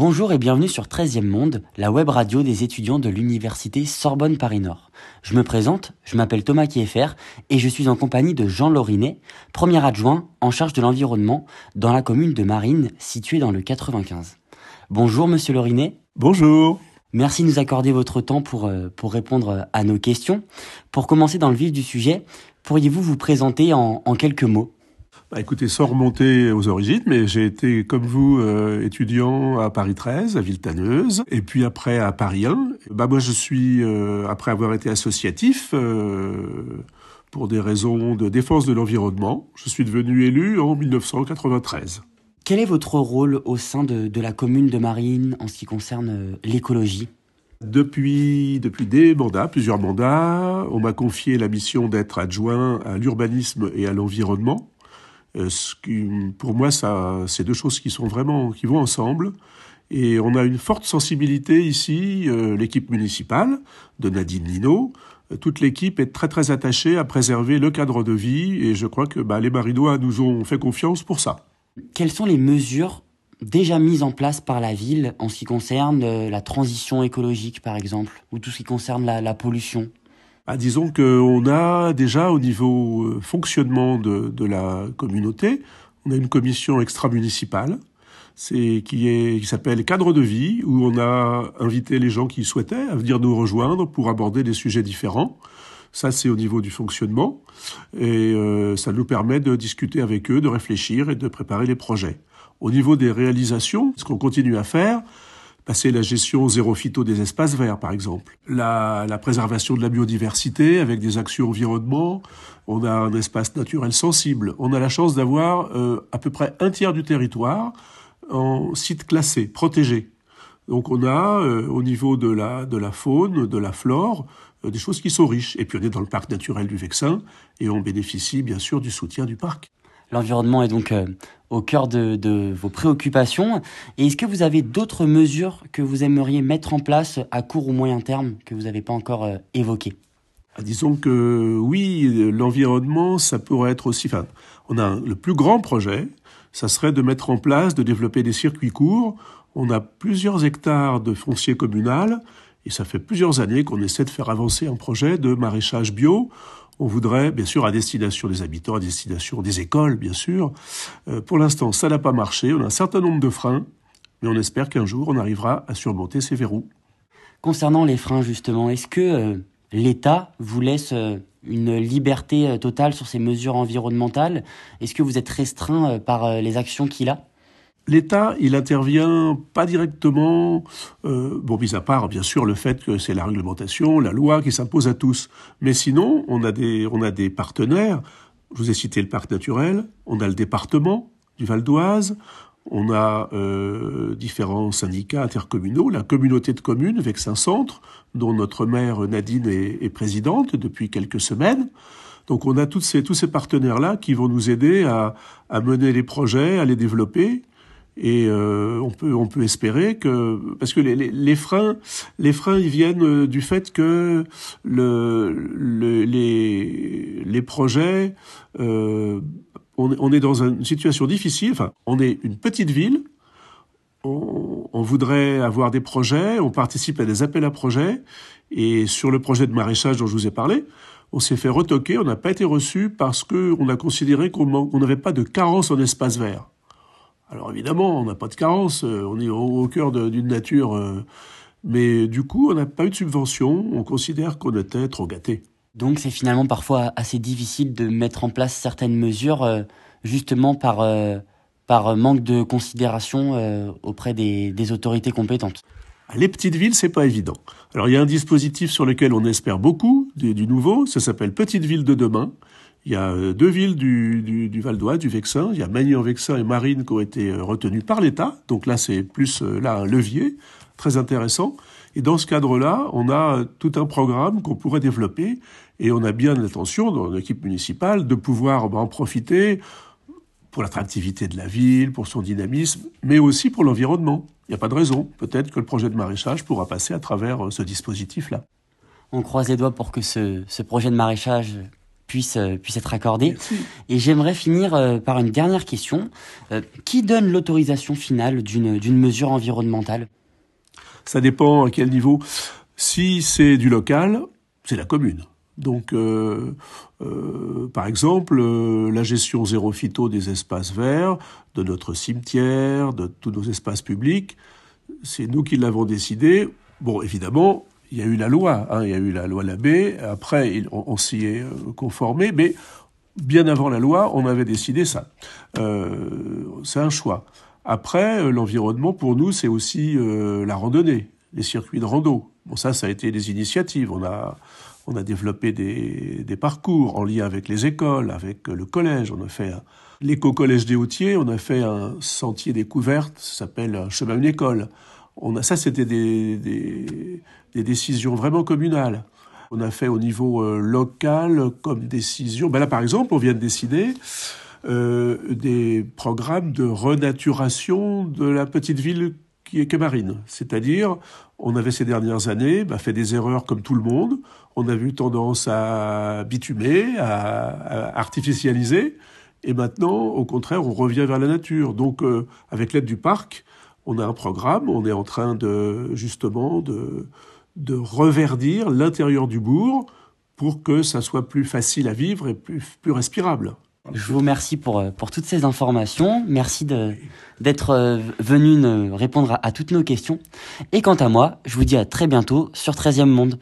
Bonjour et bienvenue sur 13e Monde, la web radio des étudiants de l'université Sorbonne Paris-Nord. Je me présente, je m'appelle Thomas Kieffer et je suis en compagnie de Jean Laurinet, premier adjoint en charge de l'environnement dans la commune de Marine située dans le 95. Bonjour monsieur Laurinet. Bonjour. Merci de nous accorder votre temps pour, euh, pour répondre à nos questions. Pour commencer dans le vif du sujet, pourriez-vous vous présenter en, en quelques mots? Bah, écoutez, sans remonter aux origines, mais j'ai été, comme vous, euh, étudiant à Paris 13, à Villetaneuse, et puis après à Paris 1. Bah, moi, je suis, euh, après avoir été associatif, euh, pour des raisons de défense de l'environnement, je suis devenu élu en 1993. Quel est votre rôle au sein de, de la commune de Marine en ce qui concerne l'écologie? Depuis, depuis des mandats, plusieurs mandats, on m'a confié la mission d'être adjoint à l'urbanisme et à l'environnement. Euh, pour moi, c'est deux choses qui sont vraiment, qui vont ensemble. Et on a une forte sensibilité ici, euh, l'équipe municipale de Nadine Lino. Euh, toute l'équipe est très très attachée à préserver le cadre de vie et je crois que bah, les Marinois nous ont fait confiance pour ça. Quelles sont les mesures déjà mises en place par la ville en ce qui concerne la transition écologique par exemple ou tout ce qui concerne la pollution? Ah, disons qu'on a déjà au niveau euh, fonctionnement de, de la communauté, on a une commission extra-municipale qui s'appelle Cadre de vie où on a invité les gens qui souhaitaient à venir nous rejoindre pour aborder des sujets différents. Ça c'est au niveau du fonctionnement et euh, ça nous permet de discuter avec eux, de réfléchir et de préparer les projets. Au niveau des réalisations, ce qu'on continue à faire, passer la gestion zéro phyto des espaces verts, par exemple. La, préservation de la biodiversité avec des actions environnement. On a un espace naturel sensible. On a la chance d'avoir euh, à peu près un tiers du territoire en site classé, protégé. Donc on a euh, au niveau de la, de la faune, de la flore, euh, des choses qui sont riches. Et puis on est dans le parc naturel du Vexin et on bénéficie bien sûr du soutien du parc. L'environnement est donc euh, au cœur de, vos préoccupations. Et est-ce que vous avez d'autres mesures que vous aimeriez mettre en place à court ou moyen terme que vous n'avez pas encore euh, évoquées? Ah, Disons que oui, l'environnement, ça pourrait être aussi... Enfin, on a le plus grand projet, ça serait de mettre en place, de développer des circuits courts. On a plusieurs hectares de foncier communal et ça fait plusieurs années qu'on essaie de faire avancer un projet de maraîchage bio on voudrait, bien sûr, à destination des habitants, à destination des écoles, bien sûr. Euh, pour l'instant, ça n'a pas marché. On a un certain nombre de freins, mais on espère qu'un jour, on arrivera à surmonter ces verrous. Concernant les freins, justement, est-ce que euh, l'État vous laisse euh, une liberté totale sur ces mesures environnementales? Est-ce que vous êtes restreint par les actions qu'il a? L'État, il intervient pas directement, euh, bon, mis à part bien sûr le fait que c'est la réglementation, la loi qui s'impose à tous. Mais sinon, on a des, on a des partenaires. Je vous ai cité le parc naturel, on a le département du Val d'Oise, on a euh, différents syndicats intercommunaux, la communauté de communes Vexin Centre, dont notre maire Nadine est, est, présidente depuis quelques semaines. Donc on a toutes ces, tous ces partenaires-là qui vont nous aider à, à mener les projets, à les développer. Et euh, on peut espérer que parce que les, freins les freins ils viennent euh, du fait que le, le les projets euh, on, est dans une situation difficile. Enfin, on est une petite ville. On, on, voudrait avoir des projets. On participe à des appels à projets. Et sur le projet de maraîchage dont je vous ai parlé, on s'est fait retoquer. On n'a pas été reçu parce que on a considéré qu'on n'avait pas de carence en espace vert. Alors évidemment, on n'a pas de carence, euh, on est au, cœur d'une nature, euh, mais du coup, on n'a pas eu de subvention, on considère qu'on était trop gâté. Donc c'est finalement parfois assez difficile de mettre en place certaines mesures, euh, justement par, par manque de considération auprès des, des autorités compétentes. Les petites villes, c'est pas évident. Alors il y a un dispositif sur lequel on espère beaucoup du, du nouveau, ça s'appelle Petite Ville de demain. Il y a euh, deux villes du, Val d'Oise, du Vexin. Il y a Magny-en-Vexin et Marine qui ont été euh, retenues par l'État. Donc là, c'est plus euh, là un levier très intéressant. Et dans ce cadre-là, on a tout un programme qu'on pourrait développer et on a bien l'intention, dans l'équipe municipale, de pouvoir bah, en profiter pour l'attractivité de la ville, pour son dynamisme, mais aussi pour l'environnement. Il n'y a pas de raison. Peut-être que le projet de maraîchage pourra passer à travers ce dispositif-là. On croise les doigts pour que ce projet de maraîchage puisse, puisse être accordée. Et j'aimerais finir par une dernière question. qui donne l'autorisation finale d'une mesure environnementale? Ça dépend à quel niveau. Si c'est du local, c'est la commune. Donc, euh, euh, par exemple, euh, la gestion zéro phyto des espaces verts, de notre cimetière, de tous nos espaces publics, c'est nous qui l'avons décidé. Bon, évidemment, il y a eu la loi, hein, il y a eu la loi Labbé, après on, s'y est conformé, mais bien avant la loi, on avait décidé ça. c'est un choix. Après, l'environnement, pour nous, c'est aussi la randonnée, les circuits de rando. Bon, ça, ça a été des initiatives. On a, on a développé des, des, parcours en lien avec les écoles, avec le collège. On a fait l'éco-collège des Hautiers, on a fait un sentier découverte, ça s'appelle un chemin une école. On a, ça, c'était des, décisions vraiment communales. On a fait au niveau euh, local comme décision. Ben là, par exemple, on vient de décider euh, des programmes de renaturation de la petite ville qui est Camarine. C'est-à-dire, on avait ces dernières années bah, fait des erreurs comme tout le monde. On a eu tendance à bitumer, à, artificialiser. Et maintenant, au contraire, on revient vers la nature. Donc, euh, avec l'aide du parc, on a un programme. On est en train de, justement, de, de reverdir l'intérieur du bourg pour que ça soit plus facile à vivre et plus, plus respirable. Je vous remercie pour, euh, pour toutes ces informations. Merci d'être euh, venu répondre à, à toutes nos questions. Et quant à moi, je vous dis à très bientôt sur 13e Monde.